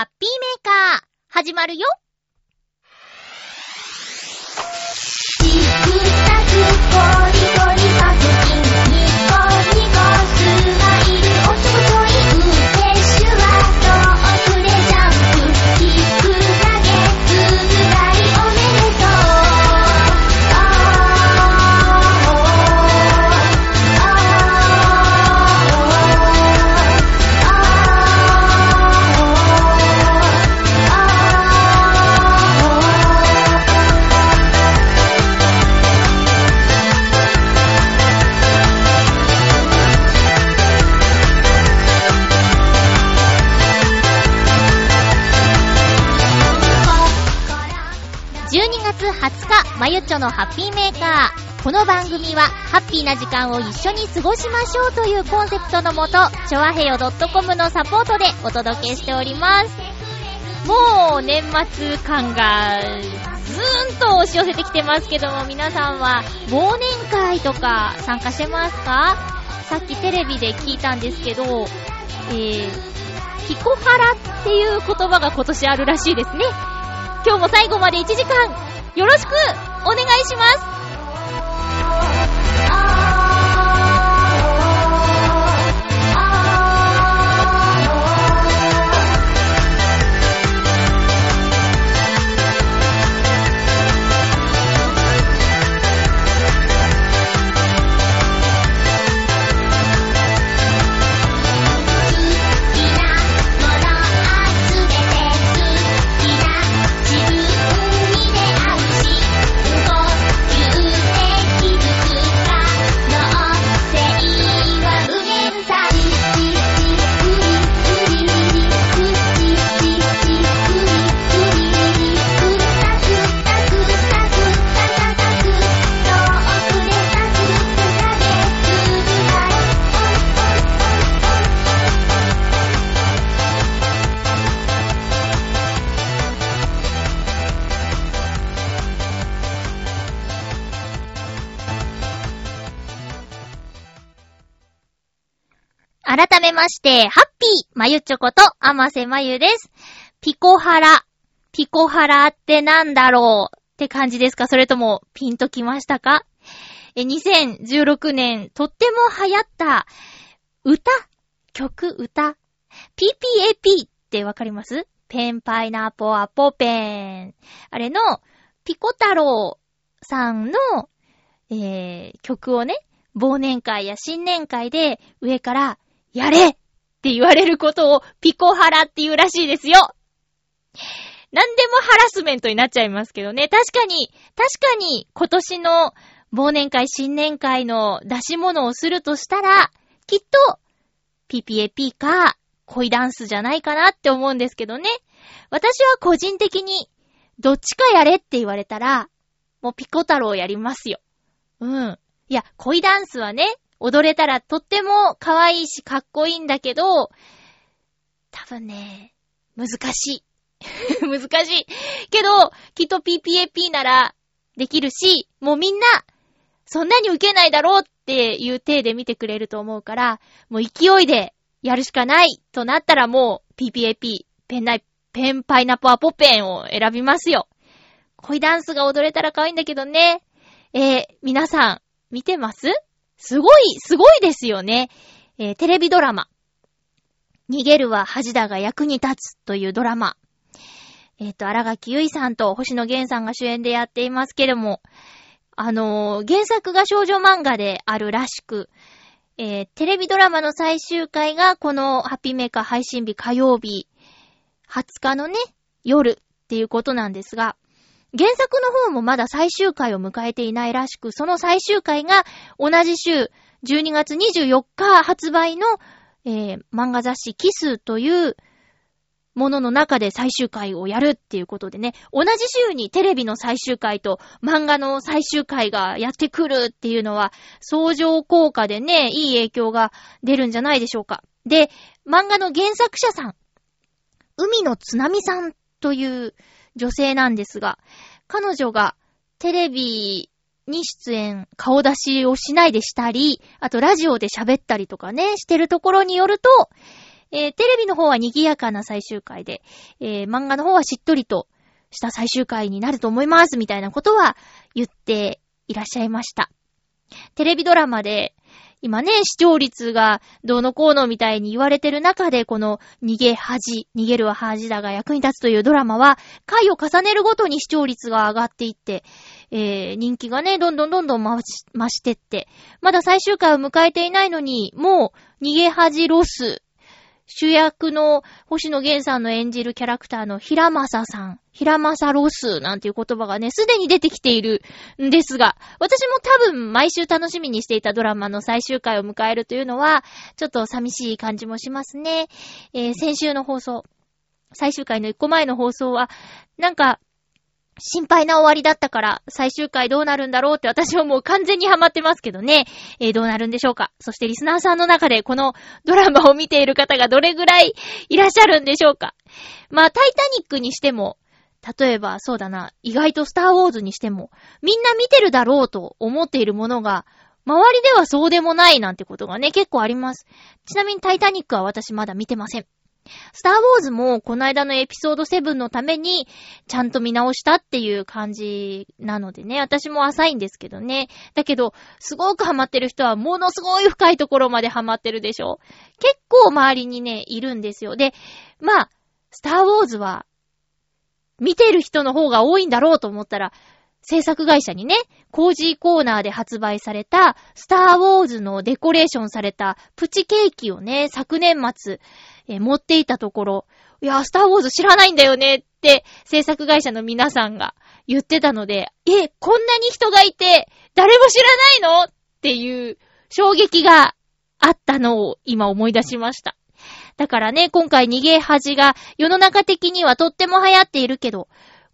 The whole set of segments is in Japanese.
ハッピーメーカー、始まるよ。まゆっちょのハッピーメーカー。この番組は、ハッピーな時間を一緒に過ごしましょうというコンセプトのもと、ちょわへよ .com のサポートでお届けしております。もう、年末感が、ずーんと押し寄せてきてますけども、皆さんは、忘年会とか参加してますか？さっきテレビで聞いたんですけど、えー、ピコハラっていう言葉が今年あるらしいですね。今日も最後まで1時間、よろしくお願いします。して、ハッピーまゆちょこと、あませまゆです。ピコハラ。ピコハラってなんだろう？って感じですか？それとも、ピンときましたか？え、2016年、とっても流行った、歌？曲歌 ?PPAP ってわかります？ペンパイナポアポペン。あれの、ピコ太郎さんの、えー、曲をね、忘年会や新年会で上から、やれって言われることをピコハラって言うらしいですよ。なんでもハラスメントになっちゃいますけどね。確かに、確かに今年の忘年会、新年会の出し物をするとしたら、きっと、PPAP か、恋ダンスじゃないかなって思うんですけどね。私は個人的に、どっちかやれって言われたら、もうピコ太郎やりますよ。うん。いや、恋ダンスはね、踊れたらとっても可愛いしかっこいいんだけど、多分ね、難しい。難しい。けど、きっと PPAP ならできるし、もうみんな、そんなに受けないだろうっていう体で見てくれると思うから、もう勢いでやるしかないとなったらもう PPAP、ペンナイ、ペンパイナポアポペンを選びますよ。恋ダンスが踊れたら可愛いんだけどね。えー、皆さん、見てます？すごい、すごいですよね。えー、テレビドラマ。逃げるは恥だが役に立つというドラマ。えっ、と、荒垣結衣さんと星野源さんが主演でやっていますけれども、あのー原作が少女漫画であるらしく、えーテレビドラマの最終回がこのハッピーメーカー配信日火曜日、20日のね、夜っていうことなんですが、原作の方もまだ最終回を迎えていないらしく、その最終回が同じ週、12月24日発売の、えー漫画雑誌キスというものの中で最終回をやるっていうことでね、同じ週にテレビの最終回と漫画の最終回がやってくるっていうのは、相乗効果でね、いい影響が出るんじゃないでしょうか。で、漫画の原作者さん、海の津波さんという女性なんですが、彼女がテレビに出演、顔出しをしないでしたり、あとラジオで喋ったりとかね、してるところによると、えーテレビの方は賑やかな最終回で、えー漫画の方はしっとりとした最終回になると思います、みたいなことは言っていらっしゃいました。テレビドラマで、今ね、視聴率がどうのこうのみたいに言われてる中で、この逃げ恥、逃げるは恥だが役に立つというドラマは、回を重ねるごとに視聴率が上がっていって、えー、人気がね、どんどんどんどん増し増してって、まだ最終回を迎えていないのに、もう、逃げ恥ロス、主役の星野源さんの演じるキャラクターの平匡さん、平匡ロスなんていう言葉がね、すでに出てきているんですが、私も多分毎週楽しみにしていたドラマの最終回を迎えるというのは、ちょっと寂しい感じもしますね。えー先週の放送、最終回の一個前の放送は、なんか、心配な終わりだったから、最終回どうなるんだろうって私はもう完全にハマってますけどね。えーどうなるんでしょうか。そしてリスナーさんの中でこのドラマを見ている方がどれぐらいいらっしゃるんでしょうか。まあ、タイタニックにしても、例えばそうだな、意外とスターウォーズにしても、みんな見てるだろうと思っているものが、周りではそうでもないなんてことがね、結構あります。ちなみにタイタニックは私まだ見てません。スターウォーズもこの間のエピソード7のためにちゃんと見直したっていう感じなのでね、私も浅いんですけどね。だけど、すごくハマってる人はものすごい深いところまでハマってるでしょ。結構周りにね、いるんですよ。で、まあ、スターウォーズは見てる人の方が多いんだろうと思ったら、制作会社にね、コージーコーナーで発売された、スターウォーズのデコレーションされたプチケーキをね、昨年末、え持っていたところ、いや、スターウォーズ知らないんだよねって、制作会社の皆さんが言ってたので、え、こんなに人がいて、誰も知らないの？っていう衝撃があったのを今思い出しました。だからね、今回逃げ恥が世の中的にはとっても流行っているけど、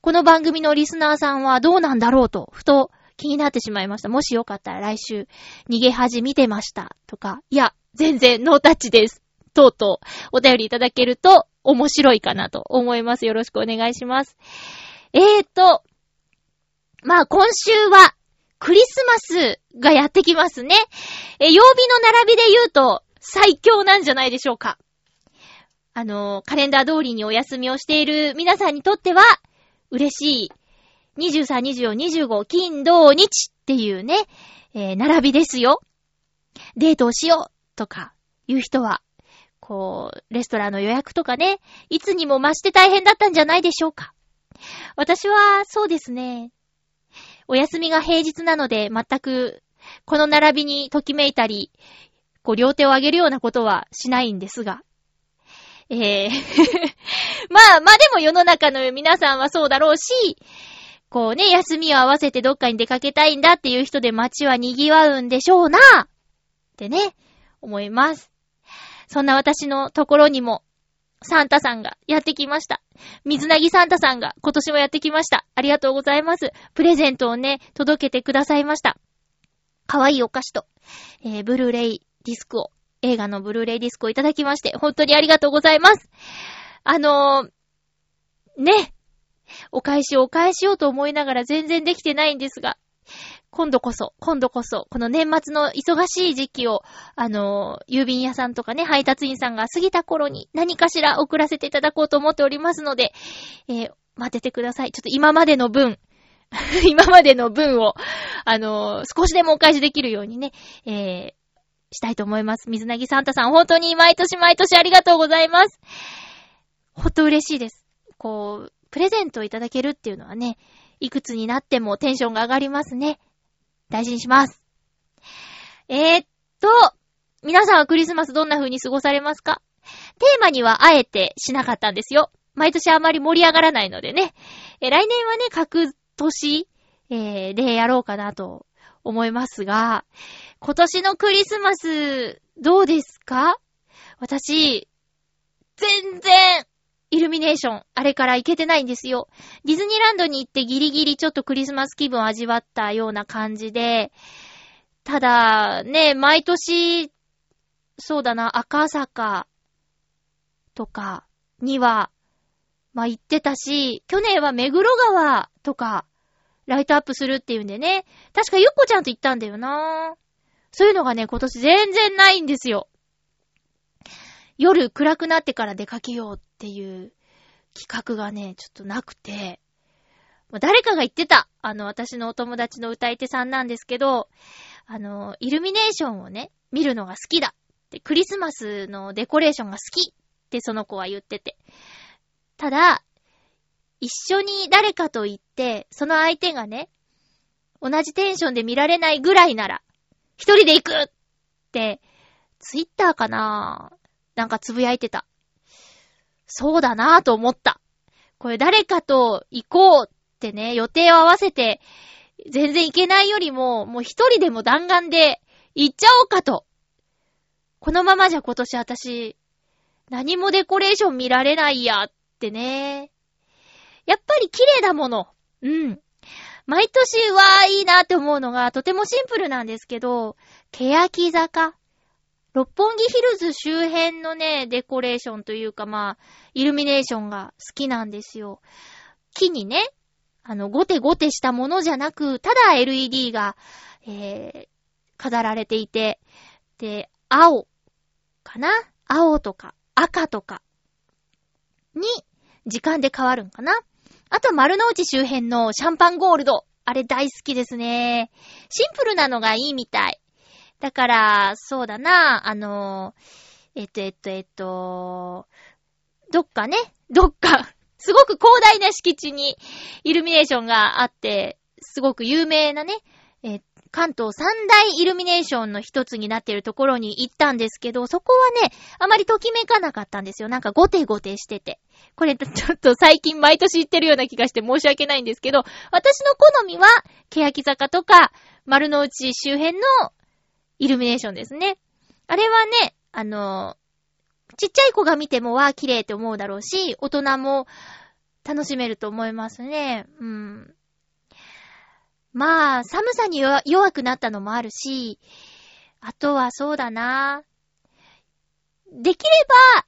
この番組のリスナーさんはどうなんだろうと、ふと気になってしまいました。もしよかったら来週、逃げ恥見てました。とか、いや、全然ノータッチです。とうとう、お便りいただけると面白いかなと思います。よろしくお願いします。えーと、まあ今週は、クリスマスがやってきますね。え、曜日の並びで言うと、最強なんじゃないでしょうか。あの、カレンダー通りにお休みをしている皆さんにとっては、嬉しい。23、24、25、金、土、日っていうね、えー並びですよ。デートをしようとか、いう人は、こう、レストランの予約とかね、いつにも増して大変だったんじゃないでしょうか。私は、そうですね。お休みが平日なので、全く、この並びにときめいたり、こう、両手を上げるようなことはしないんですが。えー、まあ、まあでも世の中の皆さんはそうだろうし、こうね、休みを合わせてどっかに出かけたいんだっていう人で街は賑わうんでしょうなってね、思います。そんな私のところにも、サンタさんがやってきました。水なぎサンタさんが今年もやってきました。ありがとうございます。プレゼントをね、届けてくださいました。かわいいお菓子と、えー、ブルーレイディスクを、映画のブルーレイディスクをいただきまして、本当にありがとうございます。あのー、ね、お返しをお返しようと思いながら全然できてないんですが、今度こそ、今度こそ、この年末の忙しい時期を、あのー、郵便屋さんとかね、配達員さんが過ぎた頃に何かしら送らせていただこうと思っておりますので、えー、待っててください。ちょっと今までの分、今までの分を、あのー少しでもお返しできるようにね、え、したいと思います。水なぎサンタさん、本当に毎年毎年ありがとうございます。ほんと嬉しいです。こう、プレゼントをいただけるっていうのはね、いくつになってもテンションが上がりますね。大事にします。えー、っと、皆さんはクリスマスどんな風に過ごされますか？テーマにはあえてしなかったんですよ。毎年あまり盛り上がらないのでね。え来年はね、各年、えーでやろうかなと思いますが、今年のクリスマス、どうですか？私、全然、イルミネーション、あれから行けてないんですよ。ディズニーランドに行ってギリギリちょっとクリスマス気分を味わったような感じで、ただ、ね、毎年、そうだな、赤坂とかには、まあ、行ってたし、去年は目黒川とか、ライトアップするっていうんでね、確かゆっこちゃんと行ったんだよなそういうのがね、今年全然ないんですよ。夜暗くなってから出かけようっていう企画がね、ちょっとなくて、誰かが言ってた。あの、私のお友達の歌い手さんなんですけど、あの、イルミネーションをね、見るのが好きだ。で、クリスマスのデコレーションが好きってその子は言ってて。ただ、一緒に誰かと言って、その相手がね、同じテンションで見られないぐらいなら、一人で行くって、ツイッターかななんかつぶやいてた。そうだなぁと思った。これ誰かと行こうってね、予定を合わせて、全然行けないよりも、もう一人でも弾丸で行っちゃおうかと。このままじゃ今年私、何もデコレーション見られないやってね。やっぱり綺麗だもの。うん。毎年はいいなって思うのがとてもシンプルなんですけど、欅坂六本木ヒルズ周辺のね、デコレーションというかまあ、イルミネーションが好きなんですよ。木にね、あの、ゴテゴテしたものじゃなく、ただ LED が、えー、飾られていて、で、青かな？青とか赤とかに時間で変わるんかな？あと丸の内周辺のシャンパンゴールド。あれ大好きですね。シンプルなのがいいみたい。だから、そうだな、あの、えっと、えっと、えっと、どっかね、どっか、すごく広大な敷地にイルミネーションがあって、すごく有名なね、えっ関東三大イルミネーションの一つになっているところに行ったんですけど、そこはね、あまりときめかなかったんですよ。なんかゴテゴテしてて。これちょっと最近毎年行ってるような気がして申し訳ないんですけど、私の好みは、欅坂とか、丸の内周辺のイルミネーションですね。あれはね、あの、ちっちゃい子が見てもわー綺麗って思うだろうし、大人も楽しめると思いますね。うん。まあ、寒さに弱くなったのもあるし、あとはそうだな。できれば、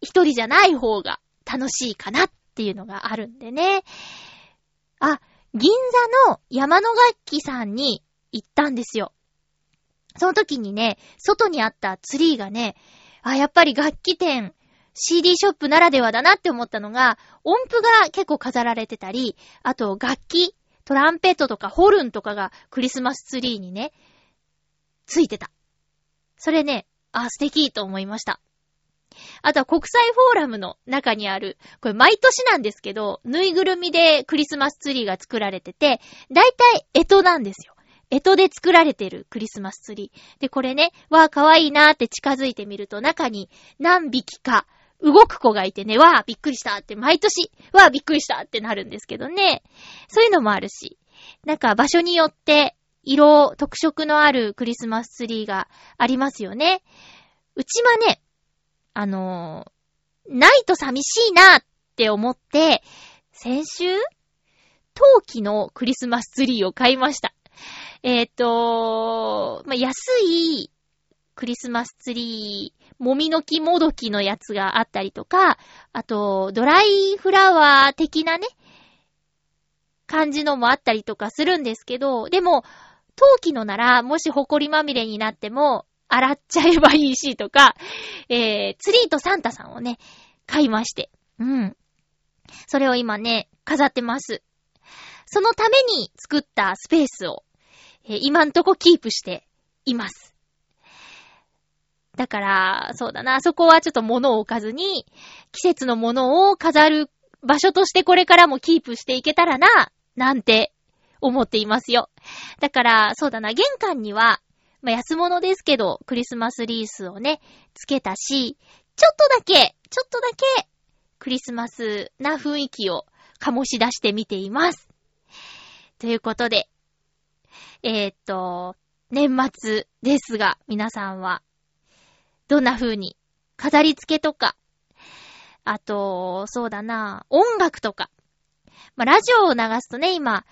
一人じゃない方が楽しいかなっていうのがあるんでね。あ、銀座の山の楽器さんに行ったんですよ。その時にね、外にあったツリーがね、あ、やっぱり楽器店、CD ショップならではだなって思ったのが、音符が結構飾られてたり、あと楽器、トランペットとかホルンとかがクリスマスツリーにね、ついてた。それね、あ、素敵と思いました。あとは国際フォーラムの中にある、これ毎年なんですけど、ぬいぐるみでクリスマスツリーが作られてて、だいたい干支なんですよ。干支で作られてるクリスマスツリー。で、これね、わーかわいいなーって近づいてみると中に何匹か動く子がいてね、わーびっくりしたって毎年、わーびっくりしたってなるんですけどね。そういうのもあるし。なんか場所によって色、特色のあるクリスマスツリーがありますよね。うちはね、あのー、ないと寂しいなって思って、先週陶器のクリスマスツリーを買いました。えっ、ー、とまあ、安いクリスマスツリー、もみの木もどきのやつがあったりとか、あと、ドライフラワー的なね、感じのもあったりとかするんですけど、でも、陶器のなら、もし埃まみれになっても、洗っちゃえばいいしとか、えー、ツリーとサンタさんをね、買いまして。うん。それを今ね、飾ってます。そのために作ったスペースを、えー、今んとこキープしています。だから、そうだな、そこはちょっと物を置かずに、季節のものを飾る場所としてこれからもキープしていけたらな、なんて思っていますよ。だから、そうだな、玄関には、まあ、安物ですけど、クリスマスリースをね、つけたし、ちょっとだけ、ちょっとだけ、クリスマスな雰囲気を醸し出してみています。ということで、えー、っと、年末ですが、皆さんは、どんな風に、飾り付けとか、あと、そうだな、音楽とか。まあ、ラジオを流すとね、今、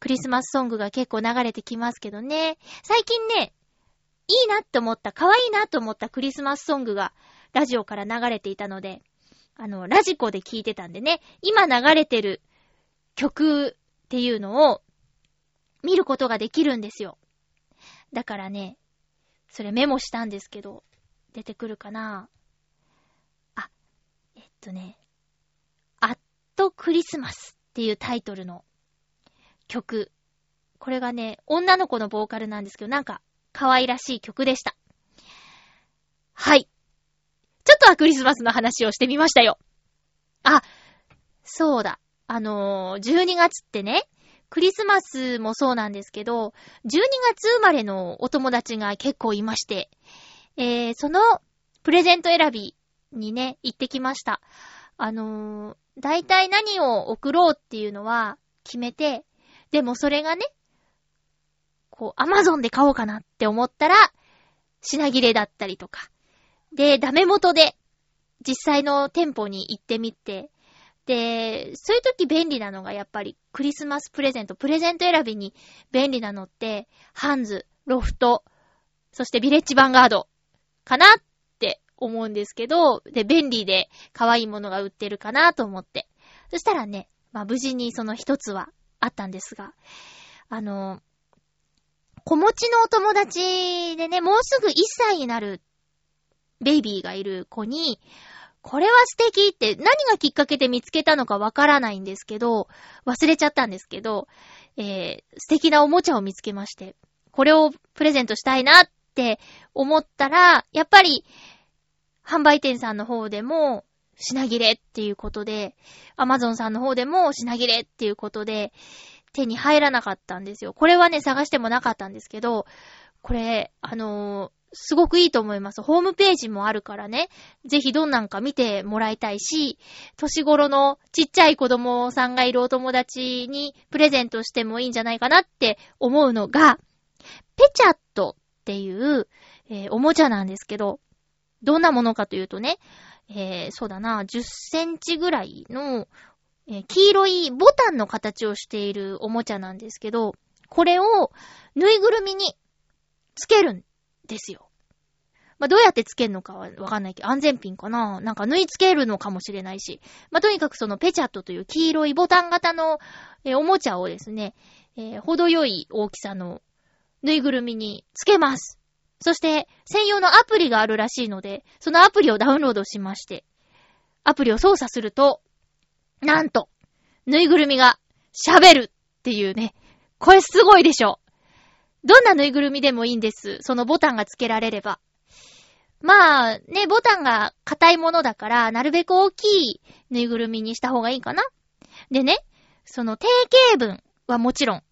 クリスマスソングが結構流れてきますけどね。最近ね、いいなって思った、可愛いなと思ったクリスマスソングがラジオから流れていたので、あの、ラジコで聞いてたんでね、今流れてる曲っていうのを見ることができるんですよ。だからね、それメモしたんですけど、出てくるかなあ、えっとね、アットクリスマスっていうタイトルの曲。これがね、女の子のボーカルなんですけど、なんか可愛らしい曲でした。はい。ちょっとはクリスマスの話をしてみましたよ。あ、そうだ。あのー、12月ってね、クリスマスもそうなんですけど、12月生まれのお友達が結構いまして、えー、そのプレゼント選びにね、行ってきました。あのー、大体何を送ろうっていうのは決めて、でもそれがね、こう、アマゾンで買おうかなって思ったら、品切れだったりとか。で、ダメ元で、実際の店舗に行ってみて、で、そういう時便利なのがやっぱりクリスマスプレゼント、プレゼント選びに便利なのって、ハンズ、ロフト、そしてビレッジヴァンガードかなって思うんですけど、で、便利で可愛いものが売ってるかなと思って。そしたらね、まあ無事にその一つはあったんですが、あの、子持ちのお友達でね、もうすぐ1歳になるベイビーがいる子に、これは素敵って何がきっかけで見つけたのかわからないんですけど、忘れちゃったんですけど、えー、素敵なおもちゃを見つけまして、これをプレゼントしたいなって思ったら、やっぱり、販売店さんの方でも、品切れっていうことで、アマゾンさんの方でも品切れっていうことで、手に入らなかったんですよ。これはね、探してもなかったんですけど、これ、あの、すごくいいと思います。ホームページもあるからね、ぜひどんなんか見てもらいたいし、年頃のちっちゃい子供さんがいるお友達にプレゼントしてもいいんじゃないかなって思うのが、ペチャットっていう、えー、おもちゃなんですけど、どんなものかというとね、えー、そうだな、10センチぐらいの、えー、黄色いボタンの形をしているおもちゃなんですけど、これをぬいぐるみにつけるんですよ。まあ、どうやってつけるのかはわかんないけど、安全ピンかななんか縫い付けるのかもしれないし。まあ、とにかくそのペチャットという黄色いボタン型の、えー、おもちゃをですね、えー、程よい大きさのぬいぐるみにつけます。そして、専用のアプリがあるらしいので、そのアプリをダウンロードしまして、アプリを操作すると、なんと、ぬいぐるみが喋るっていうね。これすごいでしょ。どんなぬいぐるみでもいいんです。そのボタンが付けられれば。まあ、ね、ボタンが硬いものだから、なるべく大きいぬいぐるみにした方がいいかな。でね、その定型文はもちろん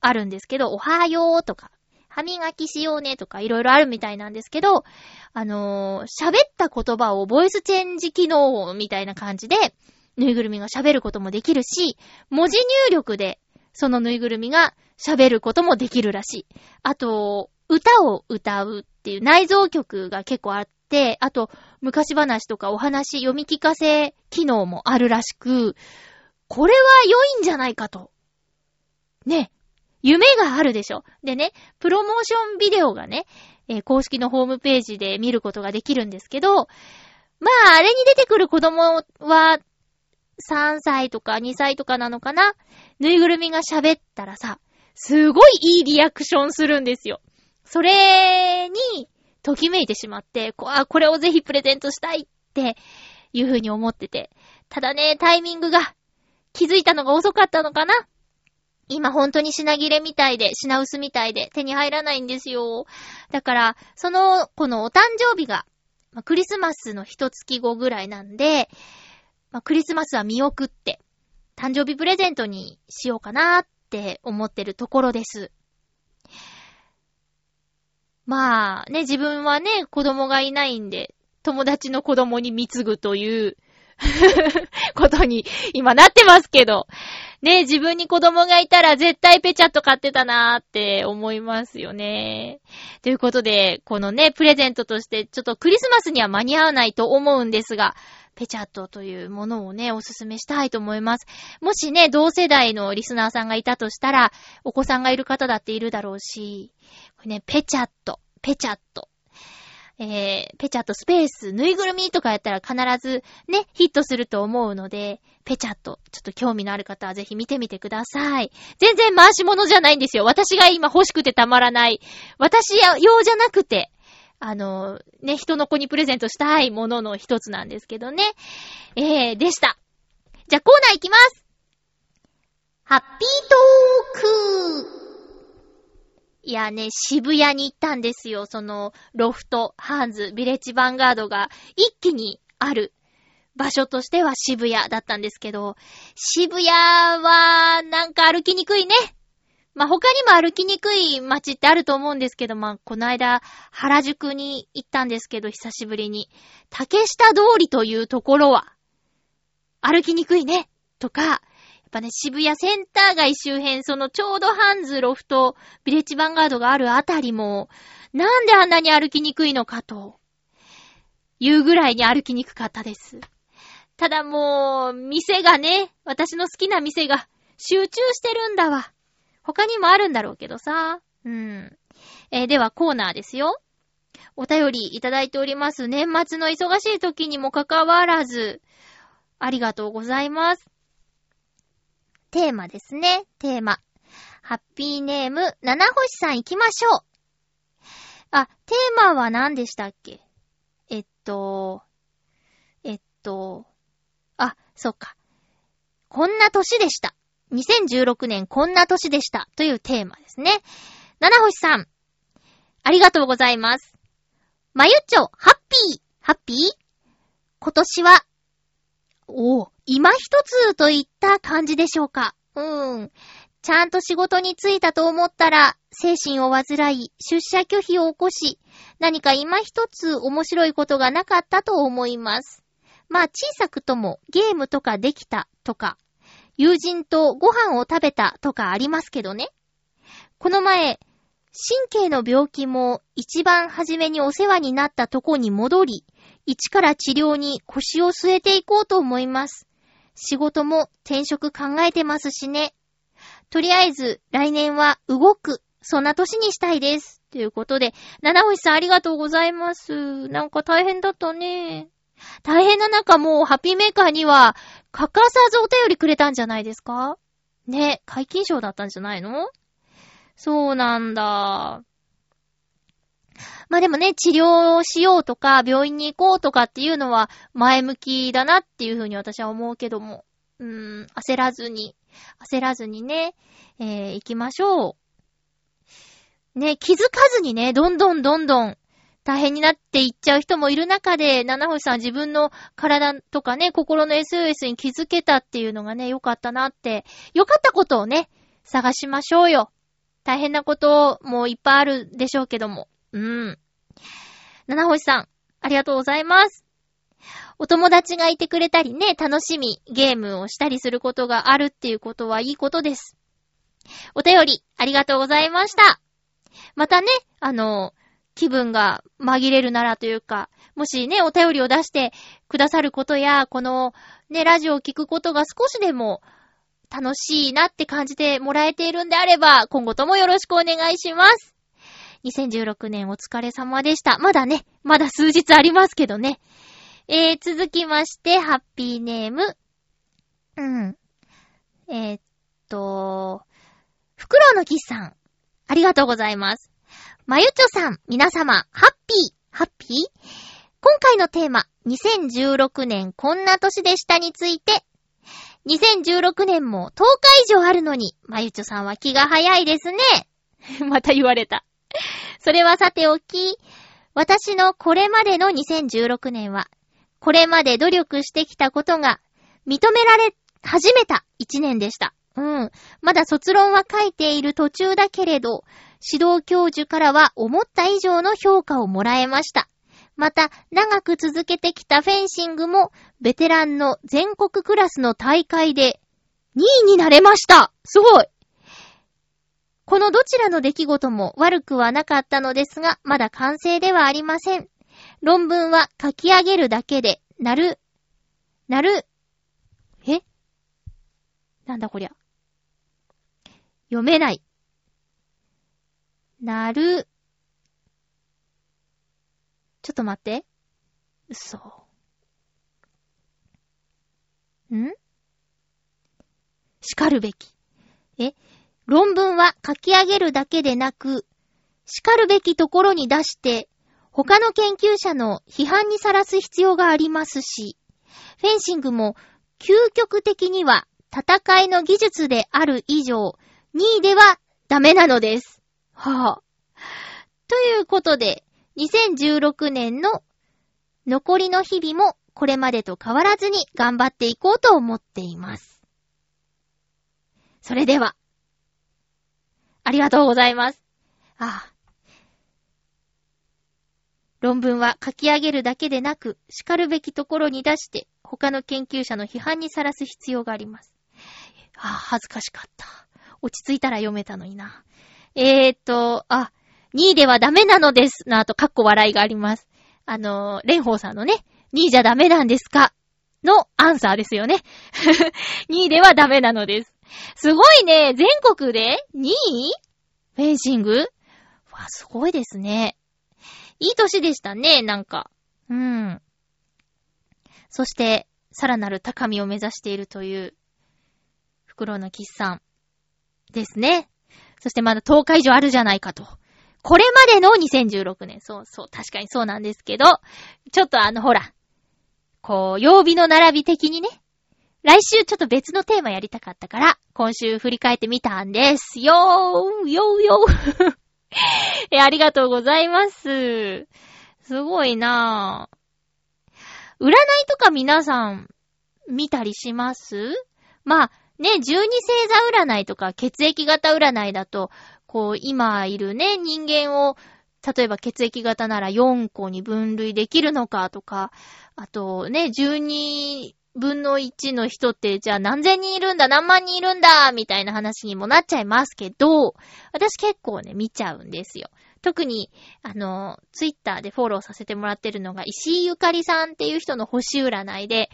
あるんですけど、おはようとか、歯磨きしようねとかいろいろあるみたいなんですけど、あのー、喋った言葉をボイスチェンジ機能みたいな感じで、ぬいぐるみが喋ることもできるし、文字入力でそのぬいぐるみが喋ることもできるらしい。あと、歌を歌うっていう内蔵曲が結構あって、あと、昔話とかお話読み聞かせ機能もあるらしく、これは良いんじゃないかと。ね。夢があるでしょ。でね、プロモーションビデオがね、えー、公式のホームページで見ることができるんですけど、まあ、あれに出てくる子供は、3歳とか2歳とかなのかな？ぬいぐるみが喋ったらさ、すごいいいリアクションするんですよ。それに、ときめいてしまって、こあ、これをぜひプレゼントしたいっていう風に思ってて。ただね、タイミングが気づいたのが遅かったのかな？今本当に品切れみたいで、品薄みたいで手に入らないんですよ。だから、その子のお誕生日が、まあ、クリスマスの一月後ぐらいなんで、まあ、クリスマスは見送って、誕生日プレゼントにしようかなって思ってるところです。まあ、ね、自分はね、子供がいないんで、友達の子供に貢ぐという ことに今なってますけど。ね、自分に子供がいたら絶対ペチャッと買ってたなーって思いますよね。ということで、このね、プレゼントとしてちょっとクリスマスには間に合わないと思うんですが、ペチャットというものをね、おすすめしたいと思います。もしね、同世代のリスナーさんがいたとしたら、お子さんがいる方だっているだろうし、これね、ペチャット、ペチャット。えー、ペチャットスペース、ぬいぐるみとかやったら必ずね、ヒットすると思うので、ペチャット、ちょっと興味のある方はぜひ見てみてください。全然回し物じゃないんですよ。私が今欲しくてたまらない。私用じゃなくて、あの、ね、人の子にプレゼントしたいものの一つなんですけどね。えー、でした。じゃあコーナーいきますハッピートークいやね、渋谷に行ったんですよ。その、ロフト、ハンズ、ビレッジヴァンガードが一気にある場所としては渋谷だったんですけど、渋谷はなんか歩きにくいね。まあ、他にも歩きにくい街ってあると思うんですけど、まあ、この間、原宿に行ったんですけど、久しぶりに。竹下通りというところは、歩きにくいね。とか、やっぱね、渋谷センター街周辺、そのちょうどハンズ、ロフト、ビレッジヴァンガードがあるあたりも、なんであんなに歩きにくいのかと、いうぐらいに歩きにくかったです。ただもう、店がね、私の好きな店が集中してるんだわ。他にもあるんだろうけどさ。うん。えー、ではコーナーですよ。お便りいただいております。年末の忙しい時にもかかわらず、ありがとうございます。テーマですね。テーマ。ハッピーネーム、七星さん行きましょう。あ、テーマは何でしたっけ？えっと、えっと、あ、そっか。こんな年でした。2016年こんな年でしたというテーマですね。七星さん、ありがとうございます。まゆっちょ、ハッピー、ハッピー？今年は、お今一つといった感じでしょうか。うん。ちゃんと仕事に就いたと思ったら、精神を患い、出社拒否を起こし、何か今一つ面白いことがなかったと思います。まあ小さくともゲームとかできたとか、友人とご飯を食べたとかありますけどね。この前、神経の病気も一番初めにお世話になったとこに戻り、一から治療に腰を据えていこうと思います。仕事も転職考えてますしね。とりあえず来年は動く、そんな年にしたいです。ということで、七星さんありがとうございます。なんか大変だったね。大変な中もうハッピーメーカーには欠かさずお便りくれたんじゃないですか？ね、解禁賞だったんじゃないの？そうなんだ。まあでもね、治療をしようとか、病院に行こうとかっていうのは前向きだなっていうふうに私は思うけども。うーん、焦らずに、焦らずにね、えー、行きましょう。ね、気づかずにね、どんどんどんどん大変になっていっちゃう人もいる中で、七星さん自分の体とかね、心の SOS に気づけたっていうのがね、良かったなって、良かったことをね、探しましょうよ。大変なこともいっぱいあるでしょうけども。うん。七星さん、ありがとうございます。お友達がいてくれたりね、楽しみ、ゲームをしたりすることがあるっていうことはいいことです。お便り、ありがとうございました。またね、あの、気分が紛れるならというか、もしね、お便りを出してくださることや、このね、ラジオを聞くことが少しでも楽しいなって感じてもらえているんであれば、今後ともよろしくお願いします。2016年お疲れ様でした。まだね、まだ数日ありますけどね。えー、続きまして、ハッピーネーム。うん。えー、っと、フクロウのキスさん。ありがとうございます。まゆちょさん、皆様、ハッピー、ハッピー？今回のテーマ、2016年こんな年でしたについて、2016年も10日以上あるのに、まゆちょさんは気が早いですね。また言われた。それはさておき、私のこれまでの2016年は、これまで努力してきたことが認められ始めた1年でした。うん。まだ卒論は書いている途中だけれど、指導教授からは思った以上の評価をもらえました。また、長く続けてきたフェンシングも、ベテランの全国クラスの大会で2位になれましたすごいこのどちらの出来事も悪くはなかったのですが、まだ完成ではありません。論文は書き上げるだけで、なる、なる、え？なんだこりゃ。読めない。なる。ちょっと待って。嘘。ん？叱るべき。え？論文は書き上げるだけでなく、叱るべきところに出して、他の研究者の批判にさらす必要がありますし、フェンシングも究極的には戦いの技術である以上、2位ではダメなのです。はぁ、ということで、2016年の残りの日々もこれまでと変わらずに頑張っていこうと思っています。それでは、ありがとうございます。ああ。論文は書き上げるだけでなく、叱るべきところに出して、他の研究者の批判にさらす必要があります。ああ、恥ずかしかった。落ち着いたら読めたのにな。えーと、あ、2位ではダメなのです。の後、かっこ笑いがあります。あの、蓮舫さんのね、2位じゃダメなんですかのアンサーですよね。2位ではダメなのです。すごいね、全国で2位フェンシング？わ、すごいですね。いい年でしたね、なんか。うん。そして、さらなる高みを目指しているという、フクロウのキスさんですね。そしてまだ10日以上あるじゃないかと。これまでの2016年。そうそう、確かにそうなんですけど、ちょっとあの、ほら、こう、曜日の並び的にね、来週ちょっと別のテーマやりたかったから、今週振り返ってみたんです。よー、よーよー。え、ありがとうございます。すごいなぁ。占いとか皆さん、見たりします？まあ、ね、十二星座占いとか血液型占いだと、こう、今いるね、人間を、例えば血液型なら4個に分類できるのかとか、あとね、12分の1の人って、じゃあ何千人いるんだ、何万人いるんだ、みたいな話にもなっちゃいますけど、私結構ね、見ちゃうんですよ。特に、あの、ツイッターでフォローさせてもらってるのが、石井ゆかりさんっていう人の星占いで、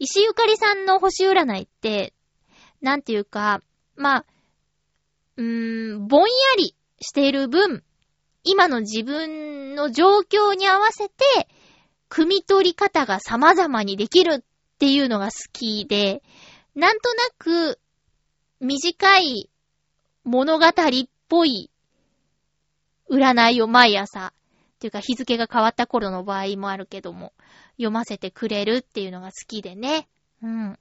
石井ゆかりさんの星占いって、なんていうか、まあ、うーん、ぼんやりしている分、今の自分の状況に合わせて、汲み取り方が様々にできるっていうのが好きで、なんとなく、短い物語っぽい占いを毎朝、っていうか日付が変わった頃の場合もあるけども、読ませてくれるっていうのが好きでね。うん。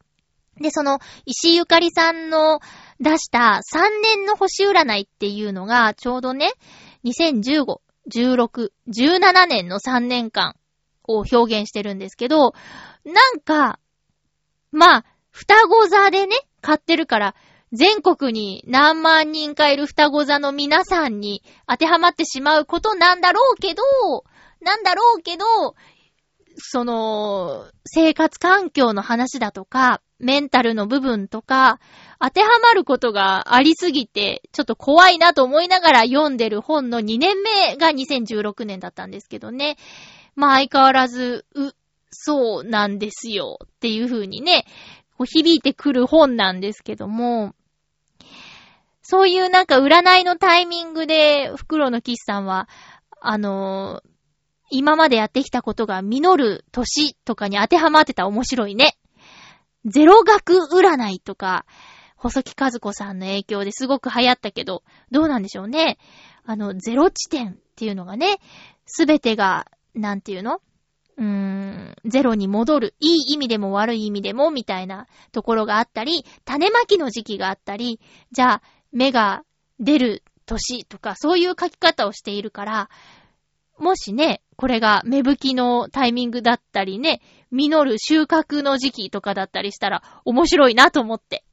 で、その、石ゆかりさんの出した3年の星占いっていうのが、ちょうどね、2015、16、17年の3年間を表現してるんですけど、なんか、まあ、双子座でね、買ってるから、全国に何万人かいる双子座の皆さんに当てはまってしまうことなんだろうけど、なんだろうけど、その、生活環境の話だとか、メンタルの部分とか、当てはまることがありすぎて、ちょっと怖いなと思いながら読んでる本の2年目が2016年だったんですけどね。まあ相変わらず、う、そうなんですよっていう風にね、こう響いてくる本なんですけども、そういうなんか占いのタイミングで、袋のキスさんは、あのー今までやってきたことが実る年とかに当てはまってた面白いね。ゼロ学占いとか、細木和子さんの影響ですごく流行ったけど、どうなんでしょうね。あの、ゼロ地点っていうのがね、すべてが、なんていうの？うーん、ゼロに戻る。いい意味でも悪い意味でも、みたいなところがあったり、種まきの時期があったり、じゃあ、芽が出る年とか、そういう書き方をしているから、もしね、これが芽吹きのタイミングだったりね、実る収穫の時期とかだったりしたら面白いなと思って。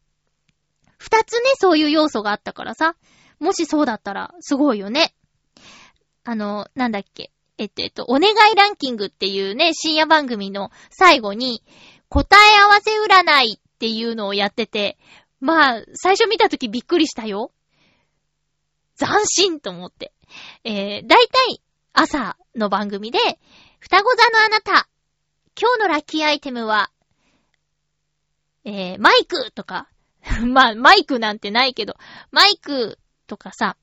二つね、そういう要素があったからさ、もしそうだったらすごいよね。あの、なんだっけ。えっと、えっと、お願いランキングっていうね、深夜番組の最後に、答え合わせ占いっていうのをやってて、まあ、最初見たときびっくりしたよ。斬新と思って。えー、だいたい朝の番組で、双子座のあなた、今日のラッキーアイテムは、えー、マイクとか、まあ、マイクなんてないけど、マイクとかさ、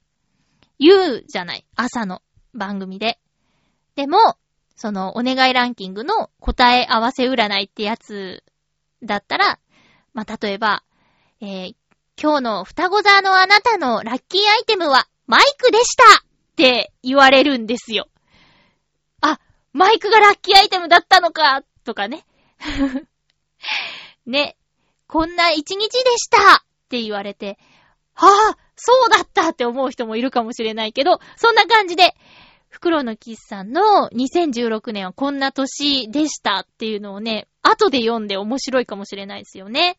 言うじゃない。朝の番組で。でも、その、お願いランキングの答え合わせ占いってやつだったら、まあ、例えば、えー、今日の双子座のあなたのラッキーアイテムはマイクでしたって言われるんですよ。あマイクがラッキーアイテムだったのかとかね。ね。こんな一日でしたって言われて、はぁ、あ、そうだったって思う人もいるかもしれないけど、そんな感じで、袋のキスさんの2016年はこんな年でしたっていうのをね、後で読んで面白いかもしれないですよね。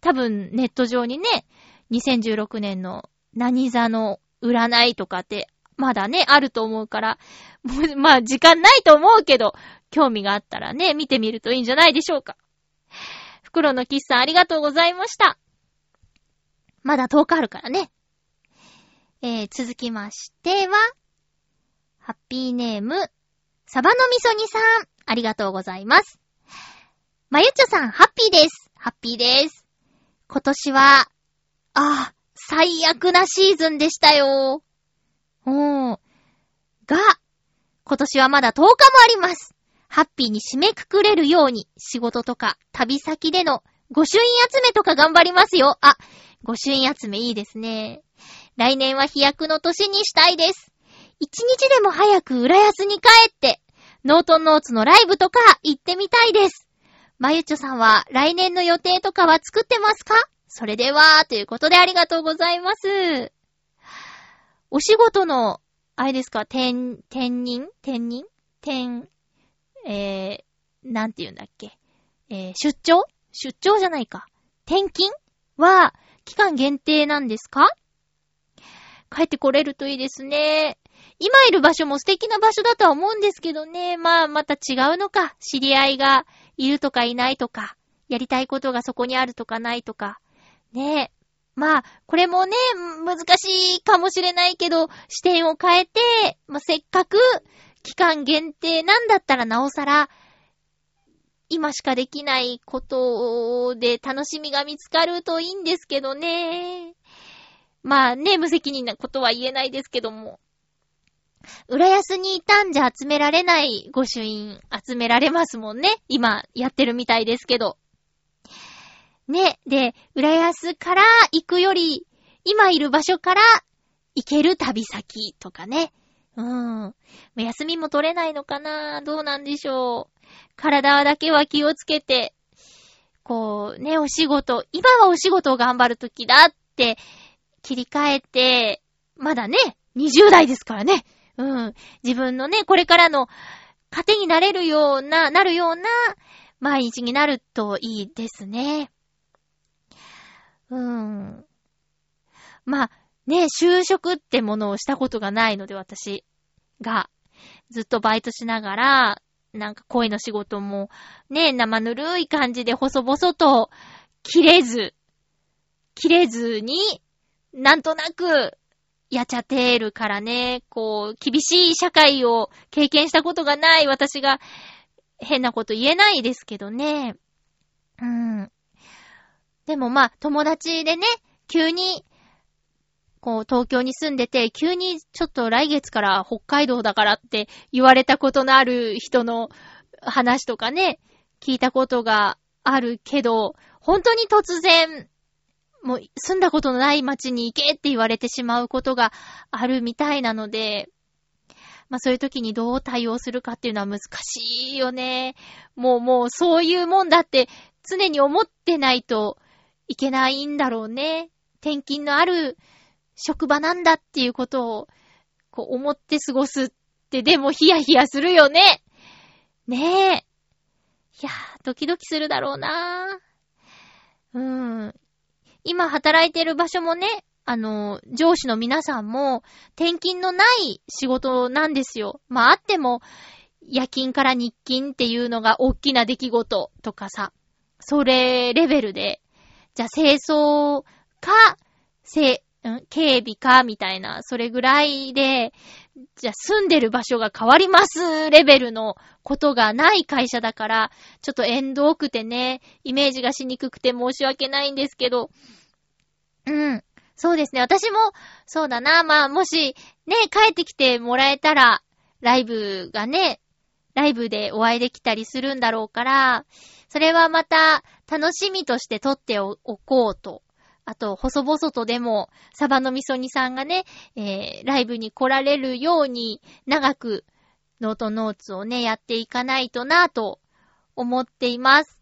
多分ネット上にね、2016年の何座の占いとかってまだね、あると思うから、まあ時間ないと思うけど、興味があったらね、見てみるといいんじゃないでしょうか。袋のキスさんありがとうございました。まだ10日あるからね。えー、続きましては、ハッピーネーム、サバのみそ煮さん、ありがとうございます。まゆっちょさん、ハッピーです。ハッピーです。今年は、あ、最悪なシーズンでしたよ。おー。が、今年はまだ10日もあります。ハッピーに締めくくれるように、仕事とか、旅先での御朱印集めとか頑張りますよ。あ、御朱印集めいいですね。来年は飛躍の年にしたいです。一日でも早く浦安に帰って、ノートンノーツのライブとか行ってみたいです。まゆちょさんは来年の予定とかは作ってますか？それでは、ということでありがとうございます。お仕事の、あれですか、転、転任転任転、えー、なんて言うんだっけ？えー、出張？出張じゃないか。転勤は、期間限定なんですか？帰ってこれるといいですね。今いる場所も素敵な場所だとは思うんですけどね。まあ、また違うのか。知り合いがいるとかいないとか、やりたいことがそこにあるとかないとか。ねえ。まあ、これもね、難しいかもしれないけど、視点を変えて、まあ、せっかく期間限定なんだったらなおさら、今しかできないことで楽しみが見つかるといいんですけどね。まあね、無責任なことは言えないですけども。浦安にいたんじゃ集められない御朱印集められますもんね。今やってるみたいですけど。ね。で、浦安から行くより、今いる場所から行ける旅先とかね。うん。休みも取れないのかなどうなんでしょう。体だけは気をつけて、こうね、お仕事、今はお仕事を頑張るときだって切り替えて、まだね、20代ですからね。うん。自分のね、これからの糧になれるような、なるような毎日になるといいですね。うん。まあ、ね、就職ってものをしたことがないので、私が。ずっとバイトしながら、なんか声の仕事も、ね、生ぬるい感じで細々と、切れず、切れずに、なんとなく、やっちゃってるからね、こう、厳しい社会を経験したことがない私が、変なこと言えないですけどね。うん。でもまあ、友達でね、急に、こう、東京に住んでて、急にちょっと来月から北海道だからって言われたことのある人の話とかね、聞いたことがあるけど、本当に突然、もう住んだことのない街に行けって言われてしまうことがあるみたいなので、まあそういう時にどう対応するかっていうのは難しいよね。もうもうそういうもんだって常に思ってないといけないんだろうね。転勤のある職場なんだっていうことをこう思って過ごすってでもヒヤヒヤするよね。ねえ。いやー、ドキドキするだろうなー。うん。今働いてる場所もね、あの、上司の皆さんも、転勤のない仕事なんですよ。まあ、あっても、夜勤から日勤っていうのが大きな出来事とかさ、それレベルで、じゃあ清掃か、せ、ん警備か、みたいな、それぐらいで、じゃあ住んでる場所が変わりますレベルのことがない会社だから、ちょっと縁遠くてね、イメージがしにくくて申し訳ないんですけど、うん。そうですね。私も、そうだな。まあ、もし、ね、帰ってきてもらえたら、ライブがね、ライブでお会いできたりするんだろうから、それはまた楽しみとして撮っておこうとあと、細々とでも、サバの味噌煮さんがね、えー、ライブに来られるように、長くノートノーツをね、やっていかないとなぁと思っています。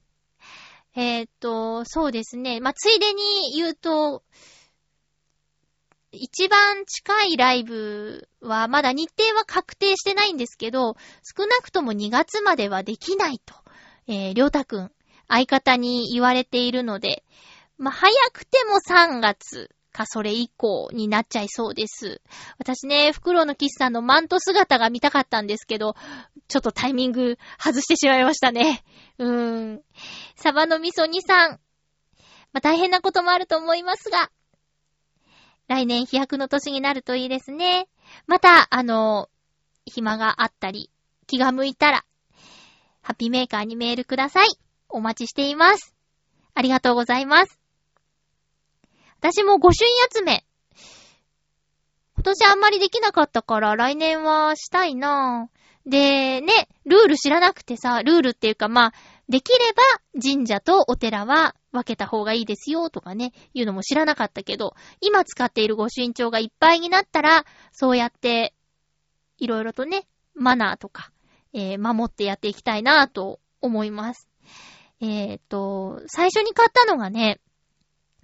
えーっと、そうですね。まあ、ついでに言うと、一番近いライブは、まだ日程は確定してないんですけど、少なくとも2月まではできないと、えー、りょうたくん、相方に言われているので、まあ、早くても3月かそれ以降になっちゃいそうです。私ね、フクロウのキスさんのマント姿が見たかったんですけど、ちょっとタイミング外してしまいましたね。うーん。サバの味噌煮さん。まあ、大変なこともあると思いますが、来年飛躍の年になるといいですね。また、あの、暇があったり、気が向いたら、ハッピーメーカーにメールください。お待ちしています。ありがとうございます。私も御朱印集め。今年あんまりできなかったから来年はしたいなぁ。で、ね、ルール知らなくてさ、ルールっていうかまあ、できれば神社とお寺は分けた方がいいですよとかね、いうのも知らなかったけど、今使っている御朱印帳がいっぱいになったら、そうやって、いろいろとね、マナーとか、えー守ってやっていきたいなぁと思います。えっ、と、最初に買ったのがね、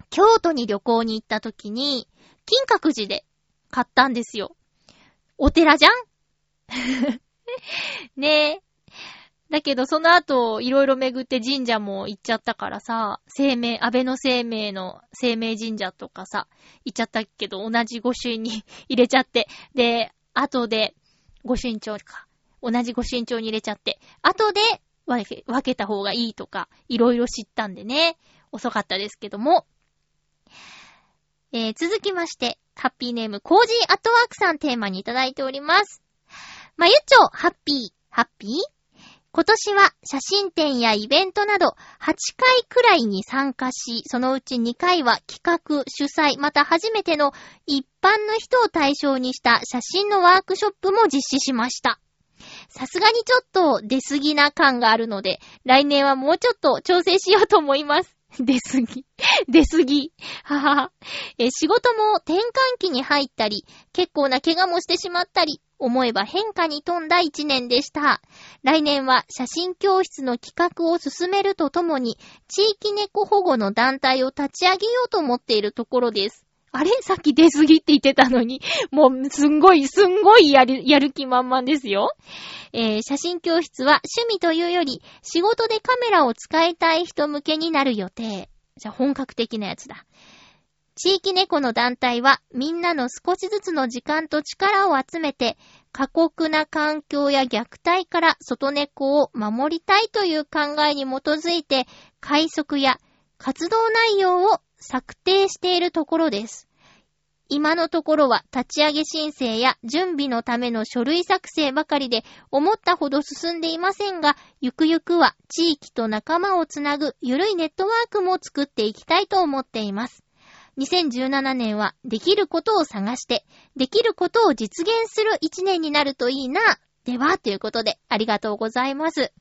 京都に旅行に行った時に、金閣寺で買ったんですよ。お寺じゃん？ねえ。だけど、その後、いろいろ巡って神社も行っちゃったからさ、生命、安倍の生命の生命神社とかさ、行っちゃったけど、同じ御朱印に 入れちゃって、で、後で、御朱印帳か、同じ御朱印帳に入れちゃって、後で分け、分けた方がいいとか、いろいろ知ったんでね、遅かったですけども、えー、続きまして、ハッピーネーム、コージーアットワークさんテーマにいただいております。まゆっちょ、ハッピー、ハッピー？今年は写真展やイベントなど8回くらいに参加し、そのうち2回は企画、主催、また初めての一般の人を対象にした写真のワークショップも実施しました。さすがにちょっと出過ぎな感があるので、来年はもうちょっと調整しようと思います。出過ぎ。出過ぎ。ははは。仕事も転換期に入ったり、結構な怪我もしてしまったり、思えば変化に富んだ一年でした。来年は写真教室の企画を進めるとともに、地域猫保護の団体を立ち上げようと思っているところです。あれ？さっき出過ぎって言ってたのに、もうすんごい、すんごいやる、やる気満々ですよ。えー写真教室は趣味というより、仕事でカメラを使いたい人向けになる予定。じゃ本格的なやつだ。地域猫の団体はみんなの少しずつの時間と力を集めて過酷な環境や虐待から外猫を守りたいという考えに基づいて快速や活動内容を策定しているところです。今のところは立ち上げ申請や準備のための書類作成ばかりで思ったほど進んでいませんが、ゆくゆくは地域と仲間をつなぐゆるいネットワークも作っていきたいと思っています。2017年はできることを探して、できることを実現する一年になるといいな。では、ということで、ありがとうございます。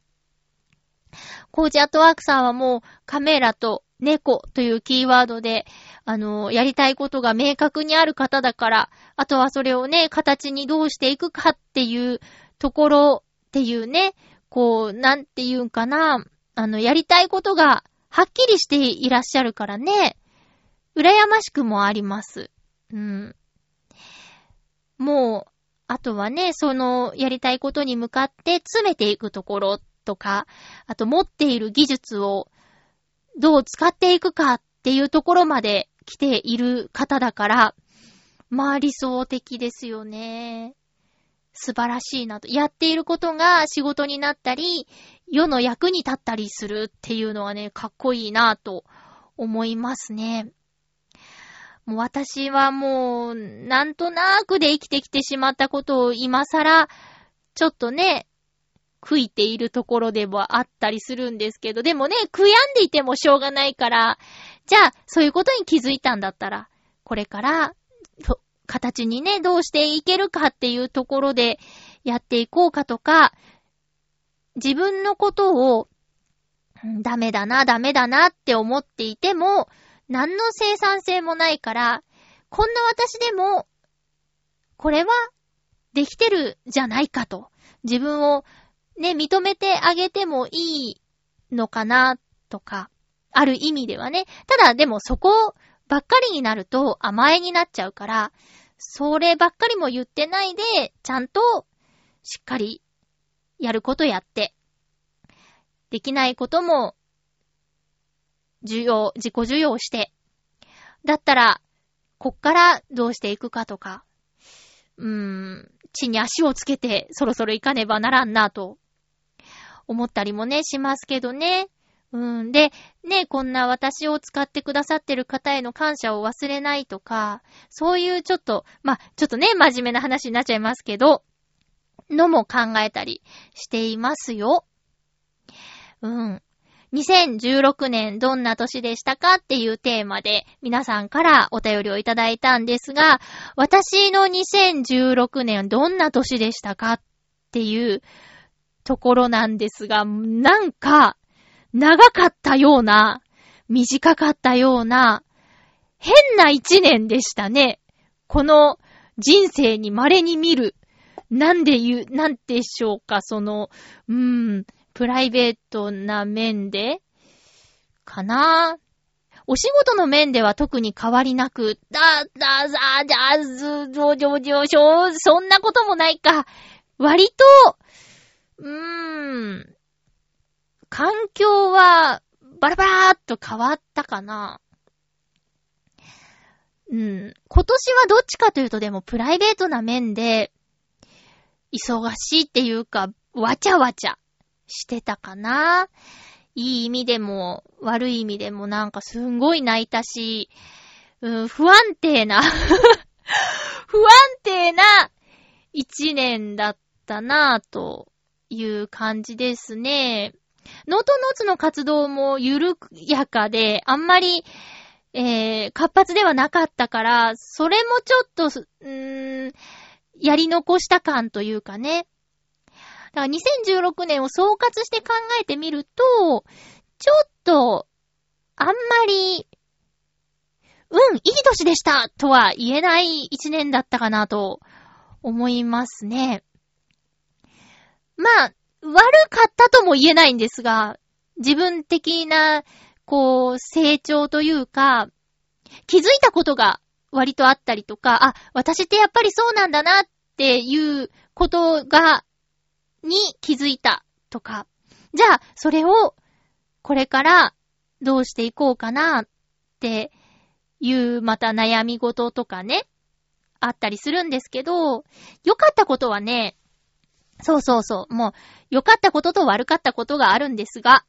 コージアットワークさんはもうカメラと猫というキーワードで、あの、やりたいことが明確にある方だから、あとはそれをね、形にどうしていくかっていうところっていうね、こう、なんていうんかな、あの、やりたいことがはっきりしていらっしゃるからね、羨ましくもあります。うん。もう、あとはね、その、やりたいことに向かって詰めていくところとか、あと持っている技術をどう使っていくかっていうところまで来ている方だから、まあ理想的ですよね。素晴らしいなと。やっていることが仕事になったり、世の役に立ったりするっていうのはね、かっこいいなと思いますね。もう私はもう、なんとなくで生きてきてしまったことを今更、ちょっとね、悔いているところでもあったりするんですけど、でもね、悔やんでいてもしょうがないから、じゃあ、そういうことに気づいたんだったら、これから、形にね、どうしていけるかっていうところでやっていこうかとか、自分のことを、ダメだな、ダメだなって思っていても、何の生産性もないから、こんな私でも、これはできてるじゃないかと。自分をね、認めてあげてもいいのかな、とか、ある意味ではね。ただ、でもそこばっかりになると甘えになっちゃうから、そればっかりも言ってないで、ちゃんと、しっかり、やることやって、できないことも、需要、自己需要して、だったら、こっからどうしていくかとか、うーん、地に足をつけてそろそろ行かねばならんなと、思ったりもね、しますけどね。うん。で、ね、こんな私を使ってくださってる方への感謝を忘れないとか、そういうちょっと、まあ、ちょっとね、真面目な話になっちゃいますけど、のも考えたりしていますよ。うん。2016年どんな年でしたかっていうテーマで皆さんからお便りをいただいたんですが、私の2016年どんな年でしたかっていうところなんですが、なんか、長かったような、短かったような、変な一年でしたね。この人生に稀に見る。なんで言う、なんでしょうか、その、うーん、プライベートな面でかなぁお仕事の面では特に変わりなく、だ、だ、ざ、じゃ、ず、じょ、じょ、じょ、しょ、そんなこともないか。割と、うーん、環境は、バラバラーっと変わったかな。うん。今年はどっちかというとでもプライベートな面で、忙しいっていうか、わちゃわちゃしてたかな。いい意味でも、悪い意味でもなんかすんごい泣いたし、うん、不安定な 不安定な一年だったなぁという感じですね。ノートノーツの活動も緩やかで、あんまり、えー、活発ではなかったから、それもちょっと、うーん、やり残した感というかね。だから2016年を総括して考えてみると、ちょっと、あんまり、うん、いい年でしたとは言えない一年だったかなと思いますね。まあ、悪かったとも言えないんですが、自分的な、こう、成長というか、気づいたことが割とあったりとか、あ、私ってやっぱりそうなんだなっていうことが、に気づいたとか、じゃあ、それを、これからどうしていこうかなっていうまた悩み事とかね、あったりするんですけど、良かったことはね、そうそうそう。もう、良かったことと悪かったことがあるんですが、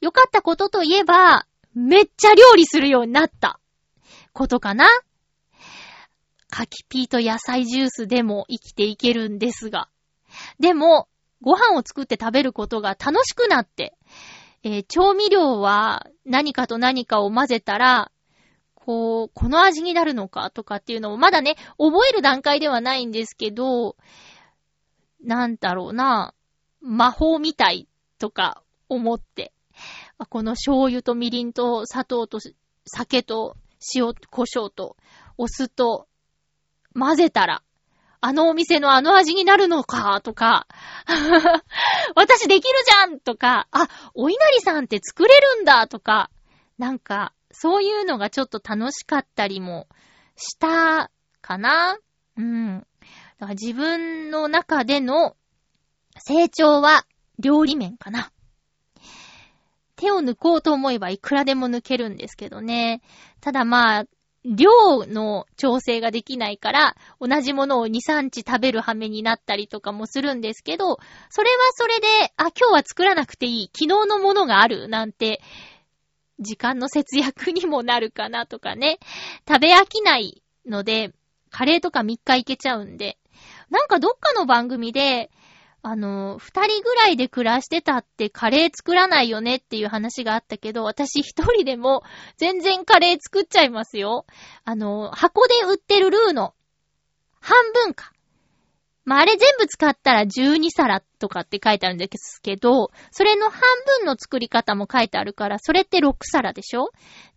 良かったことといえば、めっちゃ料理するようになったことかな。柿ピーと野菜ジュースでも生きていけるんですが。でも、ご飯を作って食べることが楽しくなって、えー、調味料は何かと何かを混ぜたら、こう、この味になるのかとかっていうのをまだね、覚える段階ではないんですけど、なんだろうな、魔法みたいとか思って、この醤油とみりんと砂糖と酒と塩、胡椒とお酢と混ぜたら、あのお店のあの味になるのか、とか、私できるじゃんとか、あ、お稲荷さんって作れるんだとか、なんか、そういうのがちょっと楽しかったりもしたかなうん。だから自分の中での成長は料理面かな。手を抜こうと思えばいくらでも抜けるんですけどね。ただまあ、量の調整ができないから、同じものを2、3日食べる羽目になったりとかもするんですけど、それはそれで、あ、今日は作らなくていい、昨日のものがある、なんて、時間の節約にもなるかなとかね。食べ飽きないので、カレーとか3日いけちゃうんで、なんかどっかの番組で、あの、二人ぐらいで暮らしてたってカレー作らないよねっていう話があったけど、私一人でも全然カレー作っちゃいますよ。あの、箱で売ってるルーの半分か。まあ、あれ全部使ったら12皿とかって書いてあるんですけど、それの半分の作り方も書いてあるから、それって6皿でしょ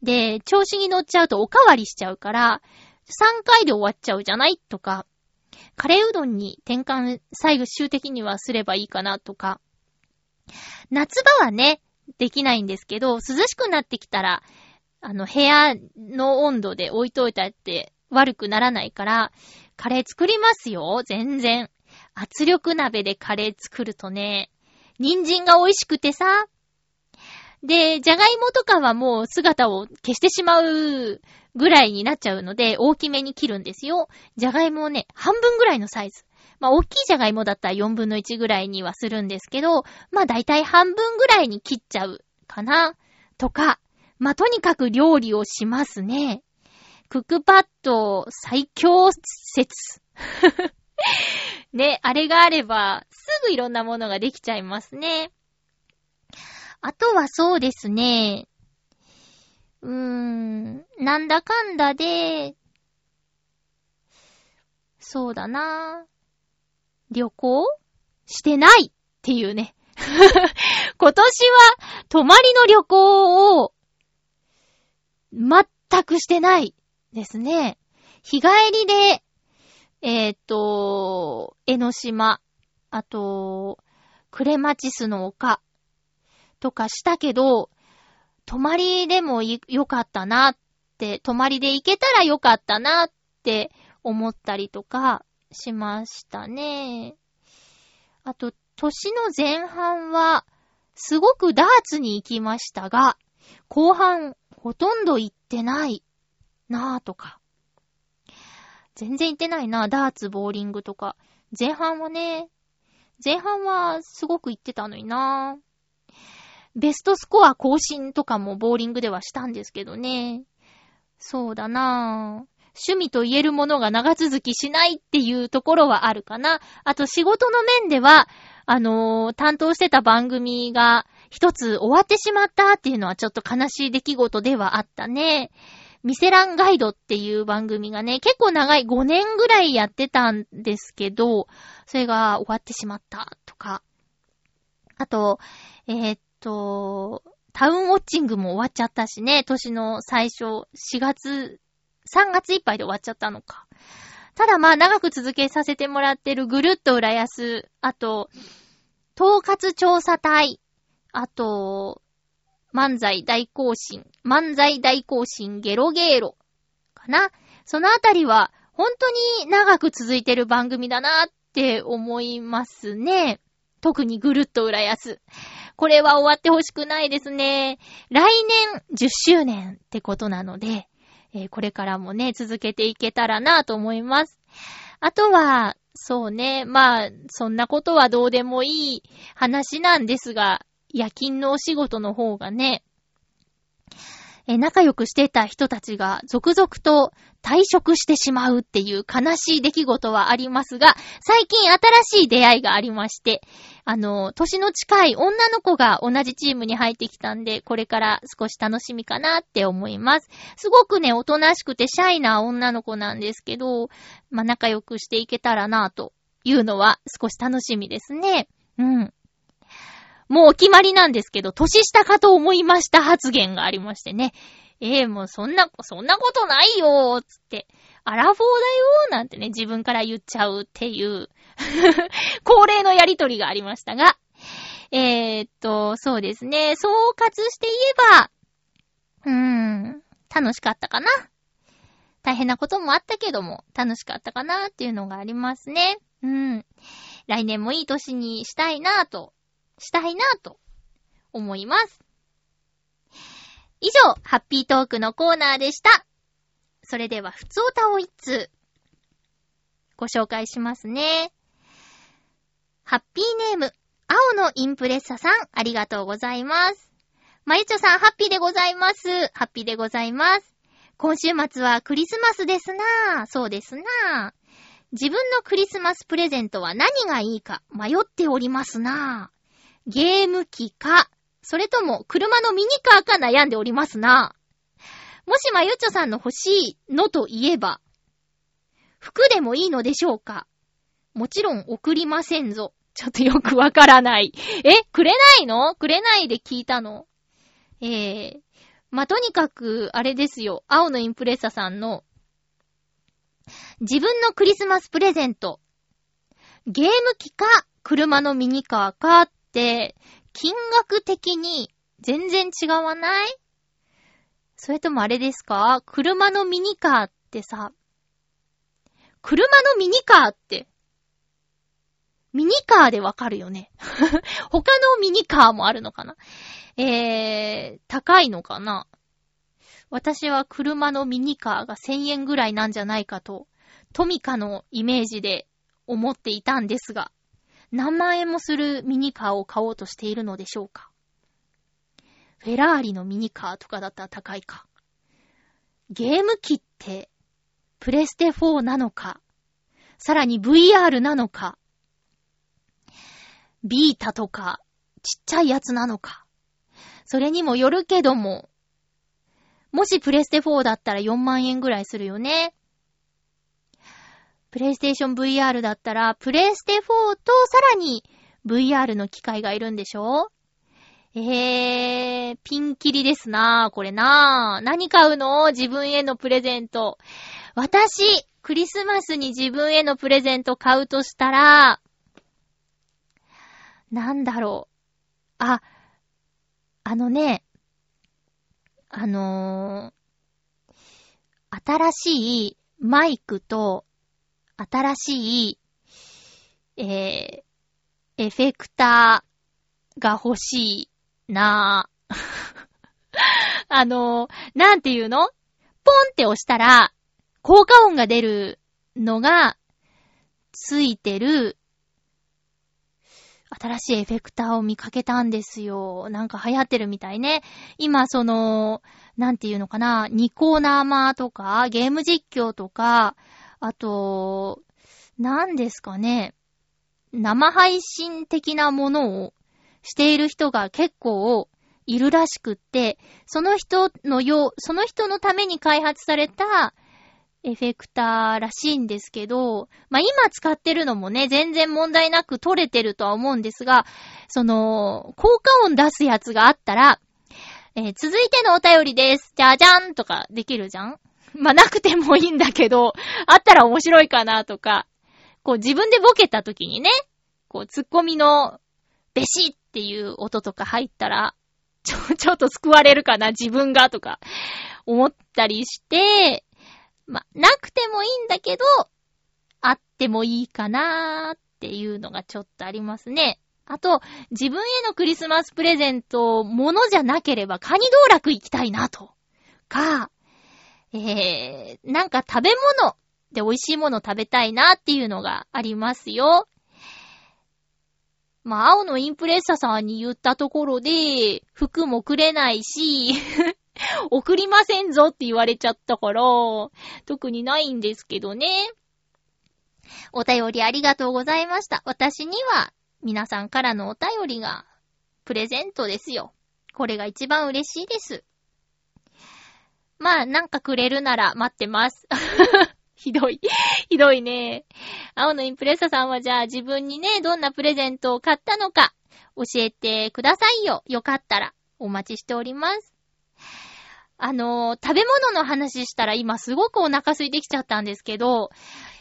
で、調子に乗っちゃうとおかわりしちゃうから、3回で終わっちゃうじゃない？とか、カレーうどんに転換最終的にはすればいいかなとか。夏場はね、できないんですけど、涼しくなってきたら、あの、部屋の温度で置いといたって悪くならないから、カレー作りますよ、全然。圧力鍋でカレー作るとね、人参が美味しくてさ。で、じゃがいもとかはもう姿を消してしまうぐらいになっちゃうので、大きめに切るんですよ。じゃがいもをね、半分ぐらいのサイズ。まあ、大きいじゃがいもだったら4分の1ぐらいにはするんですけど、まあ、だいたい半分ぐらいに切っちゃうかな。とか、まあ、とにかく料理をしますね。クックパッド最強説。ね、あれがあれば、すぐいろんなものができちゃいますね。あとはそうですね。うーん、なんだかんだで、そうだな。旅行してないっていうね。今年は泊まりの旅行を全くしてないですね。日帰りで、えっ、ー、と、江ノ島、あと、クレマチスの丘とかしたけど、泊まりでもよかったなって、泊まりで行けたらよかったなって思ったりとかしましたね。あと、年の前半は、すごくダーツに行きましたが、後半、ほとんど行ってないなぁとか。全然行ってないなダーツ、ボーリングとか。前半はね、前半はすごく行ってたのになぁベストスコア更新とかもボーリングではしたんですけどね。そうだなぁ。趣味と言えるものが長続きしないっていうところはあるかな。あと仕事の面では、あのー、担当してた番組が一つ終わってしまったっていうのはちょっと悲しい出来事ではあったね。ミセランガイドっていう番組がね、結構長い5年ぐらいやってたんですけど、それが終わってしまったとか。あと、えー、っと、タウンウォッチングも終わっちゃったしね、年の最初、4月、3月いっぱいで終わっちゃったのか。ただまあ長く続けさせてもらってるぐるっと浦安、あと、統括調査隊、あと、漫才大行進、漫才大行進ゲロゲーロ、かな。そのあたりは、本当に長く続いてる番組だなって思いますね。特にぐるっと浦安。これは終わってほしくないですね。来年10周年ってことなので、えー、これからもね、続けていけたらなと思います。あとは、そうね、まあ、そんなことはどうでもいい話なんですが、夜勤のお仕事の方がね、え仲良くしてた人たちが続々と退職してしまうっていう悲しい出来事はありますが、最近新しい出会いがありまして、あの、年の近い女の子が同じチームに入ってきたんで、これから少し楽しみかなって思います。すごくね、おとなしくてシャイな女の子なんですけど、まあ、仲良くしていけたらなというのは少し楽しみですね。うん。もうお決まりなんですけど、年下かと思いました発言がありましてね。ええー、もうそんな、そんなことないよーつって、アラフォーだよーなんてね、自分から言っちゃうっていう 恒例のやりとりがありましたが、えー、っと、そうですね、総括して言えば、うーん、楽しかったかな。大変なこともあったけども、楽しかったかなっていうのがありますね。うん。来年もいい年にしたいなぁとしたいなと思います。以上、ハッピートークのコーナーでした。それでは、ふつおたを一通、ご紹介しますね。ハッピーネーム、青のインプレッサさん、ありがとうございます。まゆちょさん、ハッピーでございます。ハッピーでございます。今週末はクリスマスですなぁ。そうですなぁ。自分のクリスマスプレゼントは何がいいか迷っておりますなぁ。ゲーム機か、それとも車のミニカーか悩んでおりますな。もしまゆっちょさんの欲しいのといえば、服でもいいのでしょうか？もちろん送りませんぞ。ちょっとよくわからない。えくれないの？くれないで聞いたの？えー、まあ、とにかく、あれですよ。青のインプレッサさんの、自分のクリスマスプレゼント。ゲーム機か、車のミニカーか、金額的に全然違わない？それともあれですか？車のミニカーってさ、車のミニカーって、ミニカーでわかるよね。他のミニカーもあるのかな？えー、高いのかな？私は車のミニカーが1000円ぐらいなんじゃないかと、トミカのイメージで思っていたんですが、何万円もするミニカーを買おうとしているのでしょうか？フェラーリのミニカーとかだったら高いか。ゲーム機って、プレステ4なのか、さらに VR なのか、ビータとか、ちっちゃいやつなのか？それにもよるけども、もしプレステ4だったら4万円ぐらいするよね。プレイステーション VR だったら、プレイステ4とさらに VR の機械がいるんでしょ？えー、ピンキリですなぁ、これなぁ。何買うの？自分へのプレゼント。私、クリスマスに自分へのプレゼント買うとしたら、なんだろう。あ、あのね、あのー、新しいマイクと、新しい、えー、エフェクターが欲しいなぁ。あの、なんていうの？ポンって押したら、効果音が出るのが、ついてる、新しいエフェクターを見かけたんですよ。なんか流行ってるみたいね。今、その、なんていうのかな、ニコ生とか、ゲーム実況とか、あと、なんですかね、生配信的なものをしている人が結構いるらしくって、その人のよう、その人のために開発されたエフェクターらしいんですけど、まあ、今使ってるのもね、全然問題なく撮れてるとは思うんですが、その、効果音出すやつがあったら、えー続いてのお便りです。じゃじゃんとかできるじゃん？まあ、なくてもいいんだけど、あったら面白いかなとか、こう自分でボケた時にね、こうツッコミのベシっていう音とか入ったら、ちょ、ちょっと救われるかな自分がとか思ったりして、まあ、なくてもいいんだけど、あってもいいかなーっていうのがちょっとありますね。あと、自分へのクリスマスプレゼント、ものじゃなければカニ道楽行きたいなと。か、えー、なんか食べ物で美味しいもの食べたいなっていうのがありますよ。まあ、青のインプレッサさんに言ったところで、服もくれないし、送りませんぞって言われちゃったから、特にないんですけどね。お便りありがとうございました。私には、皆さんからのお便りが、プレゼントですよ。これが一番嬉しいです。まあ、なんかくれるなら待ってます。ひどい。ひどいね。青のインプレッサさんはじゃあ自分にね、どんなプレゼントを買ったのか、教えてくださいよ。よかったら、お待ちしております。あのー食べ物の話したら今すごくお腹空いてきちゃったんですけど、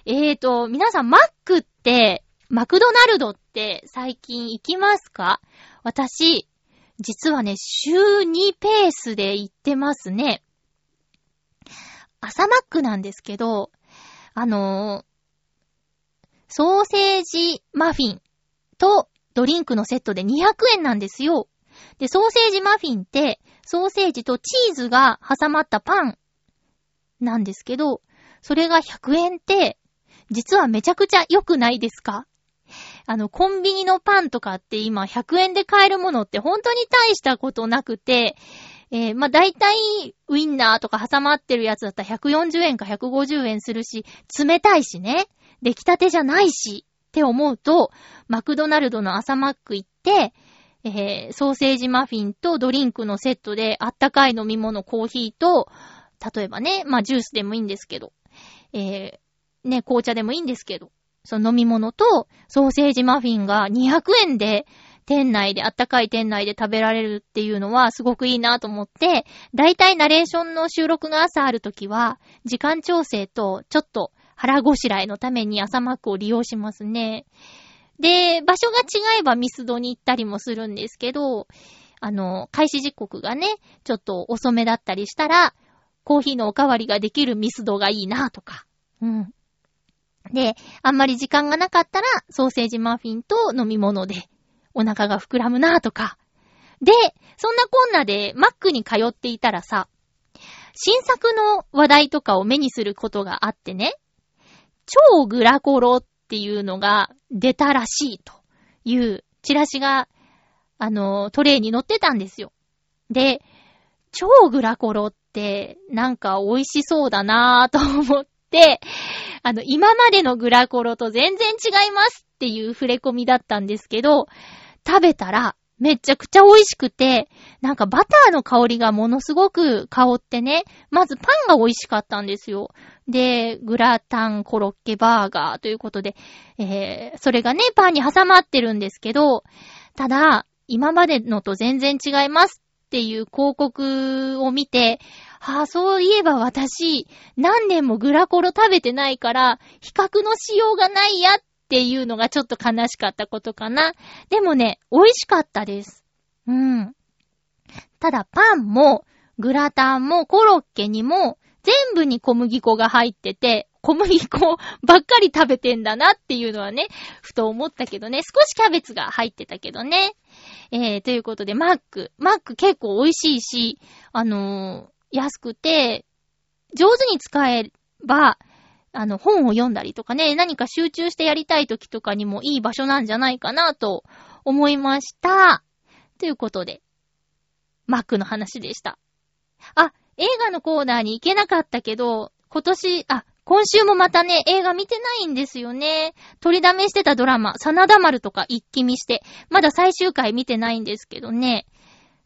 えーと、皆さんマックって、マクドナルドって最近行きますか？私、実はね、週2ペースで行ってますね。朝マックなんですけど、あのーソーセージマフィンとドリンクのセットで200円なんですよ。で、ソーセージマフィンって、ソーセージとチーズが挟まったパンなんですけど、それが100円って、実はめちゃくちゃ良くないですか？あの、コンビニのパンとかって今100円で買えるものって本当に大したことなくて、えー、まあ、大体、ウインナーとか挟まってるやつだったら140円か150円するし、冷たいしね。出来たてじゃないし、って思うと、マクドナルドの朝マック行って、えー、ソーセージマフィンとドリンクのセットであったかい飲み物、コーヒーと、例えばね、まあ、ジュースでもいいんですけど、えー、ね、紅茶でもいいんですけど、その飲み物とソーセージマフィンが200円で店内で、あったかい店内で食べられるっていうのはすごくいいなと思って、だいたいナレーションの収録が朝あるときは、時間調整とちょっと腹ごしらえのために朝マックを利用しますね。で、場所が違えばミスドに行ったりもするんですけど、あの、開始時刻がね、ちょっと遅めだったりしたら、コーヒーのおかわりができるミスドがいいなとか。うん。で、あんまり時間がなかったら、ソーセージマフィンと飲み物でお腹が膨らむなとか。で、そんなこんなでマックに通っていたらさ、新作の話題とかを目にすることがあってね、超グラコロっていうのが出たらしいというチラシが、あの、トレイに載ってたんですよ。で、超グラコロってなんか美味しそうだなぁと思って、あの、今までのグラコロと全然違いますっていう触れ込みだったんですけど、食べたらめちゃくちゃ美味しくて、なんかバターの香りがものすごく香ってね、まずパンが美味しかったんですよ。で、グラタンコロッケバーガーということで、えー、それがね、パンに挟まってるんですけど、ただ、今までのと全然違いますっていう広告を見て、はあ、そういえば私、何年もグラコロ食べてないから、比較のしようがないやっっていうのがちょっと悲しかったことかな。でもね、美味しかったです。うん。ただパンも、グラタンもコロッケにも、全部に小麦粉が入ってて、小麦粉ばっかり食べてんだなっていうのはね、ふと思ったけどね、少しキャベツが入ってたけどね。えー、ということで、マック。マック結構美味しいし、あのー、安くて、上手に使えば、あの、本を読んだりとかね、何か集中してやりたい時とかにもいい場所なんじゃないかなと思いました。ということで、マックの話でした。あ、映画のコーナーに行けなかったけど、今年、あ、今週もまたね、映画見てないんですよね。取りだめしてたドラマ、真田丸とか一気見して、まだ最終回見てないんですけどね。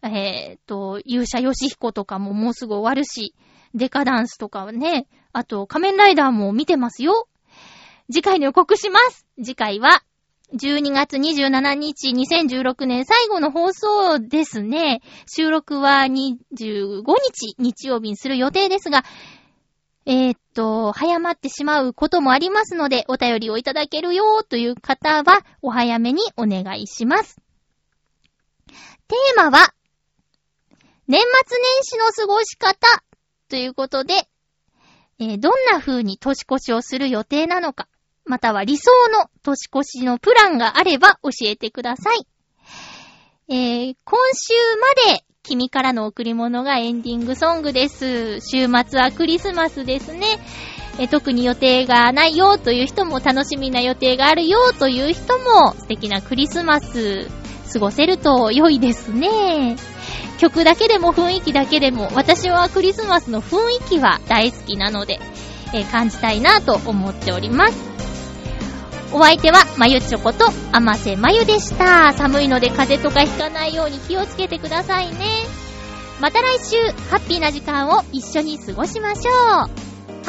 えー、っと、勇者ヨシヒコとかももうすぐ終わるし、デカダンスとかはね、あと仮面ライダーも見てますよ。次回の予告します。次回は、12月27日、2016年最後の放送ですね。収録は25日、日曜日にする予定ですが、えー、っと、早まってしまうこともありますので、お便りをいただけるよという方は、お早めにお願いします。テーマは、年末年始の過ごし方ということで、えー、どんな風に年越しをする予定なのか、または理想の年越しのプランがあれば教えてください。えー、今週まで君からの贈り物がエンディングソングです。週末はクリスマスですね。え、特に予定がないよという人も楽しみな予定があるよという人も素敵なクリスマス過ごせると良いですね。曲だけでも雰囲気だけでも、私はクリスマスの雰囲気は大好きなので、えー、感じたいなと思っております。お相手は、まゆちょこと、あませまゆでした。寒いので風邪とかひかないように気をつけてくださいね。また来週、ハッピーな時間を一緒に過ごしましょう。ハ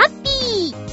ッピー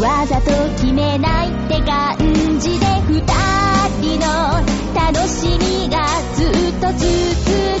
わざと決めないって感じで二人の楽しみがずっと続き